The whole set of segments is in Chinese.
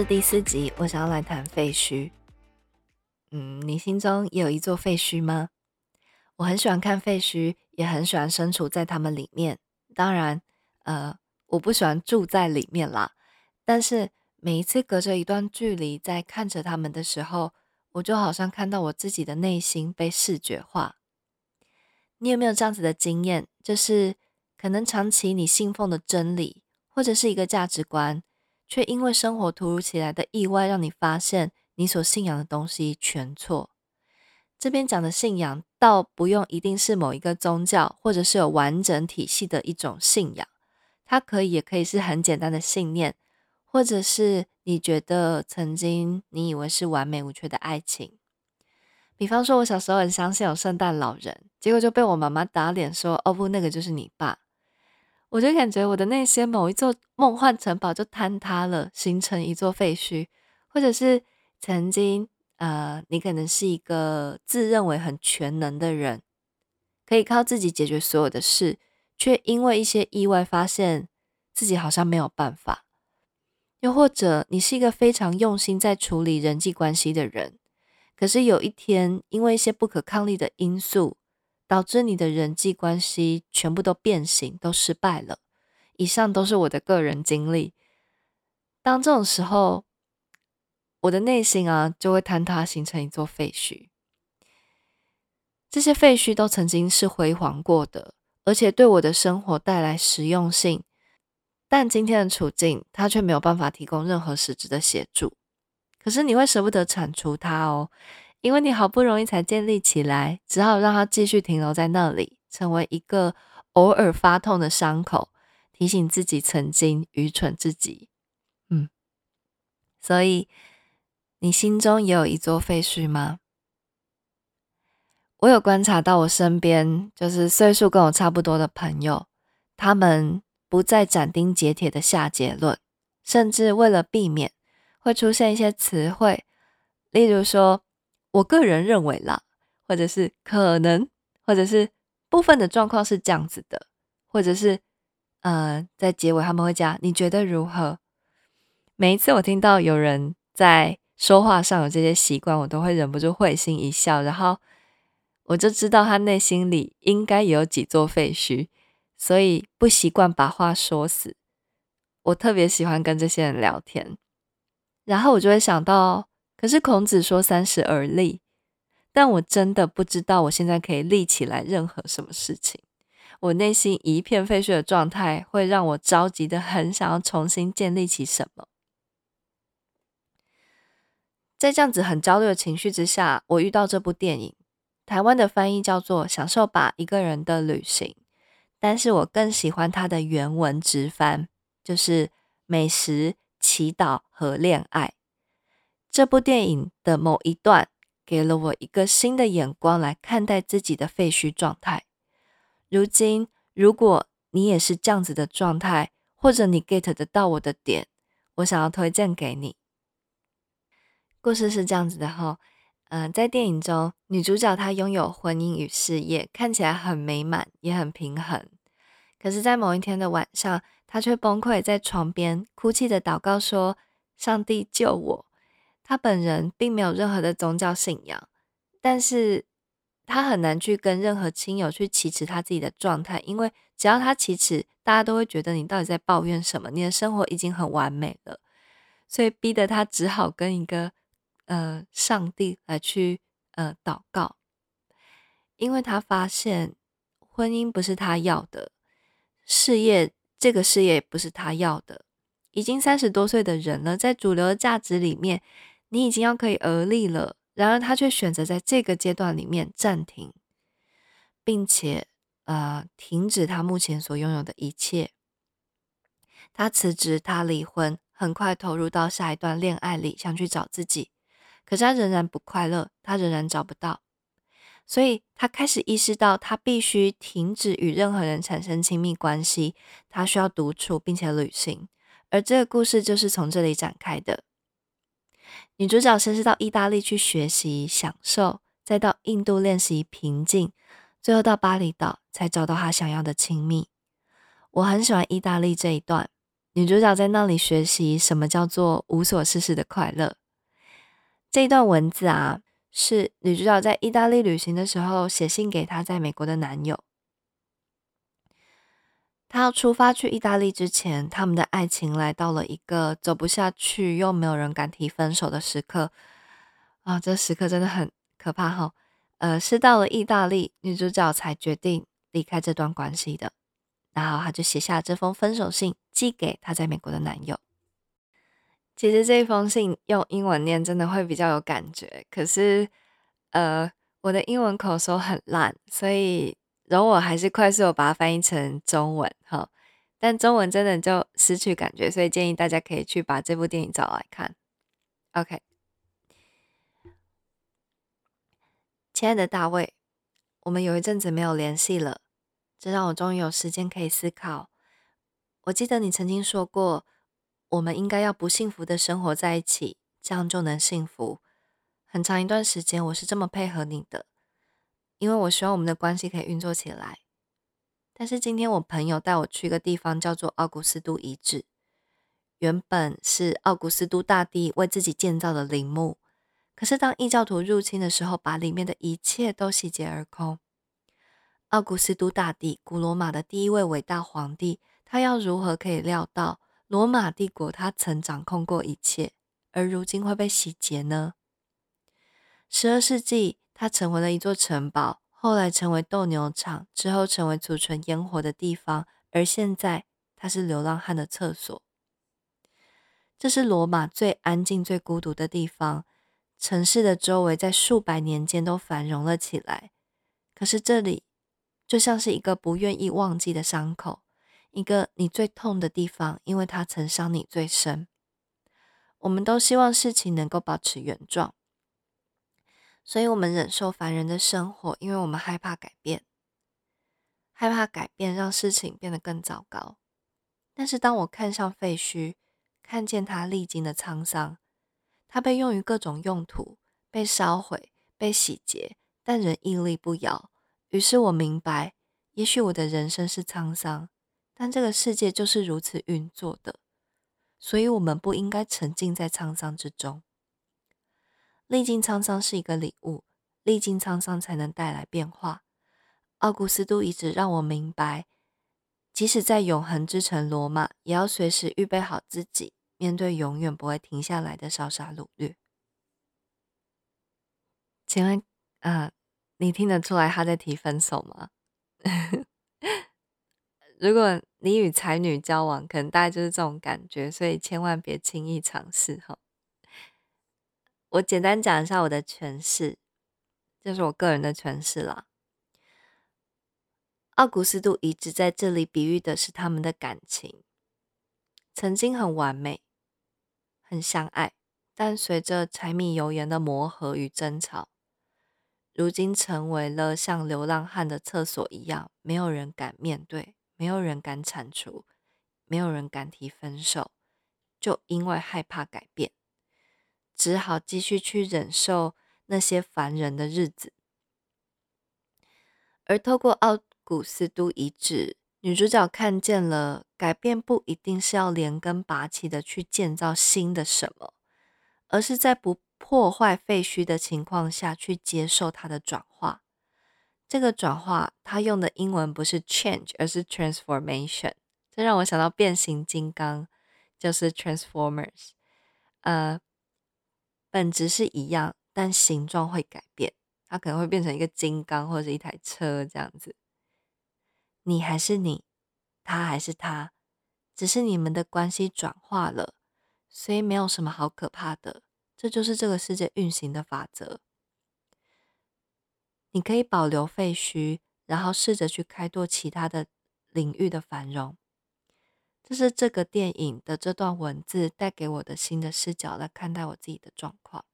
这第四集，我想要来谈废墟。嗯，你心中也有一座废墟吗？我很喜欢看废墟，也很喜欢身处在他们里面。当然，呃，我不喜欢住在里面啦。但是每一次隔着一段距离在看着他们的时候，我就好像看到我自己的内心被视觉化。你有没有这样子的经验？就是可能长期你信奉的真理，或者是一个价值观。却因为生活突如其来的意外，让你发现你所信仰的东西全错。这边讲的信仰，倒不用一定是某一个宗教，或者是有完整体系的一种信仰，它可以也可以是很简单的信念，或者是你觉得曾经你以为是完美无缺的爱情。比方说，我小时候很相信有圣诞老人，结果就被我妈妈打脸说：“哦不，那个就是你爸。”我就感觉我的那些某一座梦幻城堡就坍塌了，形成一座废墟，或者是曾经呃，你可能是一个自认为很全能的人，可以靠自己解决所有的事，却因为一些意外发现自己好像没有办法。又或者你是一个非常用心在处理人际关系的人，可是有一天因为一些不可抗力的因素。导致你的人际关系全部都变形，都失败了。以上都是我的个人经历。当这种时候，我的内心啊就会坍塌，形成一座废墟。这些废墟都曾经是辉煌过的，而且对我的生活带来实用性。但今天的处境，它却没有办法提供任何实质的协助。可是你会舍不得铲除它哦。因为你好不容易才建立起来，只好让它继续停留在那里，成为一个偶尔发痛的伤口，提醒自己曾经愚蠢自己。嗯，所以你心中也有一座废墟吗？我有观察到，我身边就是岁数跟我差不多的朋友，他们不再斩钉截铁的下结论，甚至为了避免会出现一些词汇，例如说。我个人认为啦，或者是可能，或者是部分的状况是这样子的，或者是呃，在结尾他们会加你觉得如何？每一次我听到有人在说话上有这些习惯，我都会忍不住会心一笑，然后我就知道他内心里应该有几座废墟，所以不习惯把话说死。我特别喜欢跟这些人聊天，然后我就会想到。可是孔子说三十而立，但我真的不知道我现在可以立起来任何什么事情。我内心一片废墟的状态，会让我着急的很想要重新建立起什么。在这样子很焦虑的情绪之下，我遇到这部电影，台湾的翻译叫做《享受吧，一个人的旅行》，但是我更喜欢它的原文直翻，就是美食、祈祷和恋爱。这部电影的某一段给了我一个新的眼光来看待自己的废墟状态。如今，如果你也是这样子的状态，或者你 get 得到我的点，我想要推荐给你。故事是这样子的哈，嗯，在电影中，女主角她拥有婚姻与事业，看起来很美满，也很平衡。可是，在某一天的晚上，她却崩溃在床边，哭泣的祷告说：“上帝救我！”他本人并没有任何的宗教信仰，但是他很难去跟任何亲友去启齿他自己的状态，因为只要他启齿，大家都会觉得你到底在抱怨什么？你的生活已经很完美了，所以逼得他只好跟一个呃上帝来去呃祷告，因为他发现婚姻不是他要的，事业这个事业也不是他要的，已经三十多岁的人了，在主流的价值里面。你已经要可以而立了，然而他却选择在这个阶段里面暂停，并且呃停止他目前所拥有的一切，他辞职，他离婚，很快投入到下一段恋爱里，想去找自己。可是他仍然不快乐，他仍然找不到，所以他开始意识到，他必须停止与任何人产生亲密关系，他需要独处并且旅行。而这个故事就是从这里展开的。女主角先是到意大利去学习享受，再到印度练习平静，最后到巴厘岛才找到她想要的亲密。我很喜欢意大利这一段，女主角在那里学习什么叫做无所事事的快乐。这一段文字啊，是女主角在意大利旅行的时候写信给她在美国的男友。她要出发去意大利之前，他们的爱情来到了一个走不下去又没有人敢提分手的时刻啊！这时刻真的很可怕哈。呃，是到了意大利，女主角才决定离开这段关系的。然后她就写下这封分手信，寄给她在美国的男友。其实这封信用英文念真的会比较有感觉，可是呃，我的英文口说很烂，所以。然后我还是快速把它翻译成中文哈，但中文真的就失去感觉，所以建议大家可以去把这部电影找来看。OK，亲爱的大卫，我们有一阵子没有联系了，这让我终于有时间可以思考。我记得你曾经说过，我们应该要不幸福的生活在一起，这样就能幸福。很长一段时间，我是这么配合你的。因为我希望我们的关系可以运作起来，但是今天我朋友带我去一个地方，叫做奥古斯都遗址，原本是奥古斯都大帝为自己建造的陵墓，可是当异教徒入侵的时候，把里面的一切都洗劫而空。奥古斯都大帝，古罗马的第一位伟大皇帝，他要如何可以料到罗马帝国他曾掌控过一切，而如今会被洗劫呢？十二世纪。它成为了一座城堡，后来成为斗牛场，之后成为储存烟火的地方，而现在它是流浪汉的厕所。这是罗马最安静、最孤独的地方。城市的周围在数百年间都繁荣了起来，可是这里就像是一个不愿意忘记的伤口，一个你最痛的地方，因为它曾伤你最深。我们都希望事情能够保持原状。所以，我们忍受凡人的生活，因为我们害怕改变，害怕改变让事情变得更糟糕。但是，当我看向废墟，看见它历经的沧桑，它被用于各种用途，被烧毁，被洗劫，但仍屹立不摇。于是我明白，也许我的人生是沧桑，但这个世界就是如此运作的。所以，我们不应该沉浸在沧桑之中。历经沧桑是一个礼物，历经沧桑才能带来变化。奥古斯都遗址让我明白，即使在永恒之城罗马，也要随时预备好自己，面对永远不会停下来的烧杀掳掠。请问，啊，你听得出来他在提分手吗？如果你与才女交往，可能大概就是这种感觉，所以千万别轻易尝试哈。我简单讲一下我的诠释，这是我个人的诠释啦。奥古斯都遗址在这里比喻的是他们的感情，曾经很完美，很相爱，但随着柴米油盐的磨合与争吵，如今成为了像流浪汉的厕所一样，没有人敢面对，没有人敢铲除，没有人敢提分手，就因为害怕改变。只好继续去忍受那些烦人的日子，而透过奥古斯都遗址，女主角看见了改变不一定是要连根拔起的去建造新的什么，而是在不破坏废墟的情况下去接受它的转化。这个转化，它用的英文不是 change，而是 transformation。这让我想到变形金刚，就是 Transformers，呃。本质是一样，但形状会改变。它可能会变成一个金刚，或者一台车这样子。你还是你，他还是他，只是你们的关系转化了，所以没有什么好可怕的。这就是这个世界运行的法则。你可以保留废墟，然后试着去开拓其他的领域的繁荣。这是这个电影的这段文字带给我的新的视角来看待我自己的状况。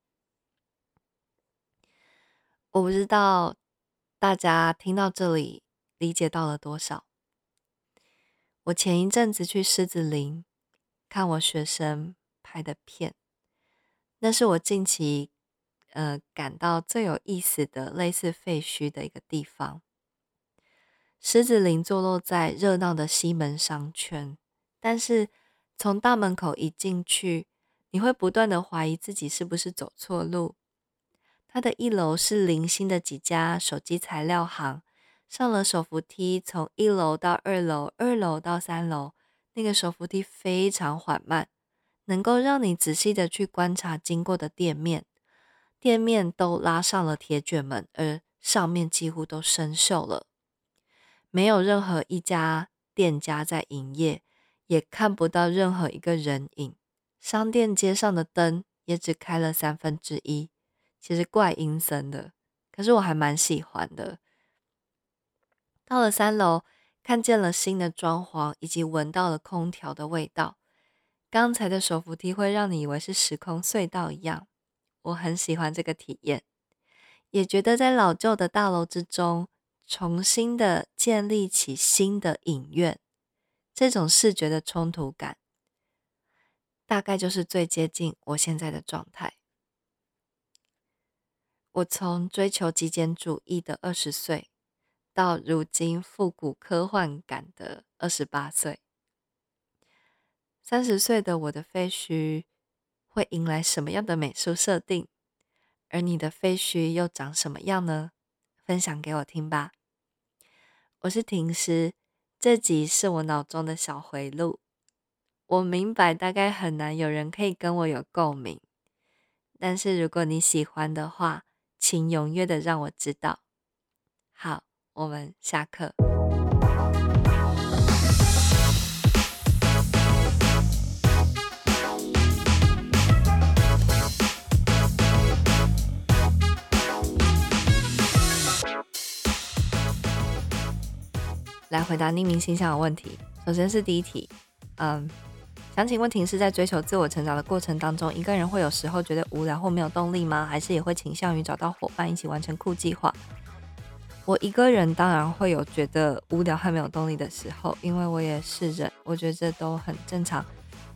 我不知道大家听到这里理解到了多少。我前一阵子去狮子林看我学生拍的片，那是我近期呃感到最有意思的类似废墟的一个地方。狮子林坐落在热闹的西门商圈，但是从大门口一进去，你会不断的怀疑自己是不是走错路。它的一楼是零星的几家手机材料行，上了手扶梯，从一楼到二楼，二楼到三楼，那个手扶梯非常缓慢，能够让你仔细的去观察经过的店面，店面都拉上了铁卷门，而上面几乎都生锈了。没有任何一家店家在营业，也看不到任何一个人影。商店街上的灯也只开了三分之一，其实怪阴森的。可是我还蛮喜欢的。到了三楼，看见了新的装潢，以及闻到了空调的味道。刚才的手扶梯会让你以为是时空隧道一样，我很喜欢这个体验，也觉得在老旧的大楼之中。重新的建立起新的影院，这种视觉的冲突感，大概就是最接近我现在的状态。我从追求极简主义的二十岁，到如今复古科幻感的二十八岁，三十岁的我的废墟会迎来什么样的美术设定？而你的废墟又长什么样呢？分享给我听吧。我是婷师，这集是我脑中的小回路。我明白，大概很难有人可以跟我有共鸣，但是如果你喜欢的话，请踊跃的让我知道。好，我们下课。来回答匿名信箱的问题。首先是第一题，嗯，想请问婷是在追求自我成长的过程当中，一个人会有时候觉得无聊或没有动力吗？还是也会倾向于找到伙伴一起完成酷计划？我一个人当然会有觉得无聊和没有动力的时候，因为我也是人，我觉得这都很正常。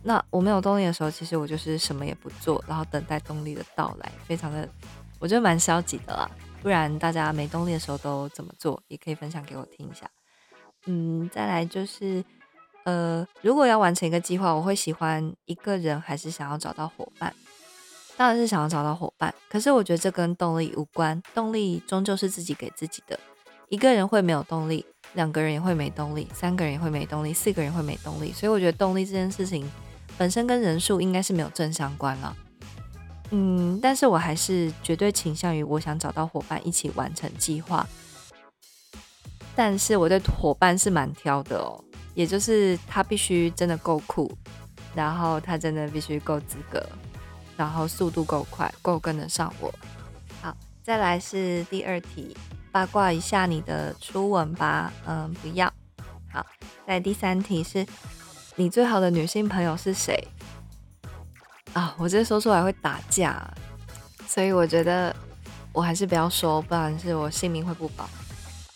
那我没有动力的时候，其实我就是什么也不做，然后等待动力的到来，非常的，我觉得蛮消极的啦。不然大家没动力的时候都怎么做？也可以分享给我听一下。嗯，再来就是，呃，如果要完成一个计划，我会喜欢一个人，还是想要找到伙伴？当然是想要找到伙伴。可是我觉得这跟动力无关，动力终究是自己给自己的。一个人会没有动力，两个人也会没动力，三个人也会没动力，四个人会没动力。所以我觉得动力这件事情本身跟人数应该是没有正相关了。嗯，但是我还是绝对倾向于我想找到伙伴一起完成计划。但是我对伙伴是蛮挑的哦，也就是他必须真的够酷，然后他真的必须够资格，然后速度够快，够跟得上我。好，再来是第二题，八卦一下你的初吻吧。嗯，不要。好，在第三题是，你最好的女性朋友是谁？啊，我这说出来会打架，所以我觉得我还是不要说，不然是我性命会不保。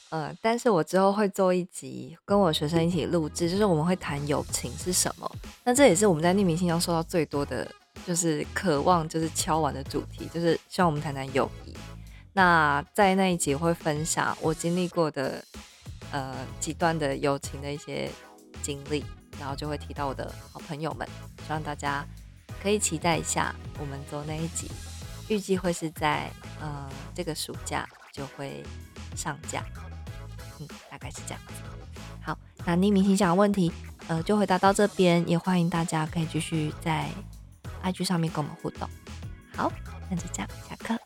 呃，但是我之后会做一集跟我学生一起录制，就是我们会谈友情是什么。那这也是我们在匿名信中收到最多的，就是渴望就是敲完的主题，就是希望我们谈谈友谊。那在那一集会分享我经历过的呃极端的友情的一些经历，然后就会提到我的好朋友们，希望大家可以期待一下我们做那一集，预计会是在呃这个暑假就会上架。嗯，大概是这样子。好，那匿名信箱问题，呃，就回答到这边。也欢迎大家可以继续在 IG 上面跟我们互动。好，那就这样，下课。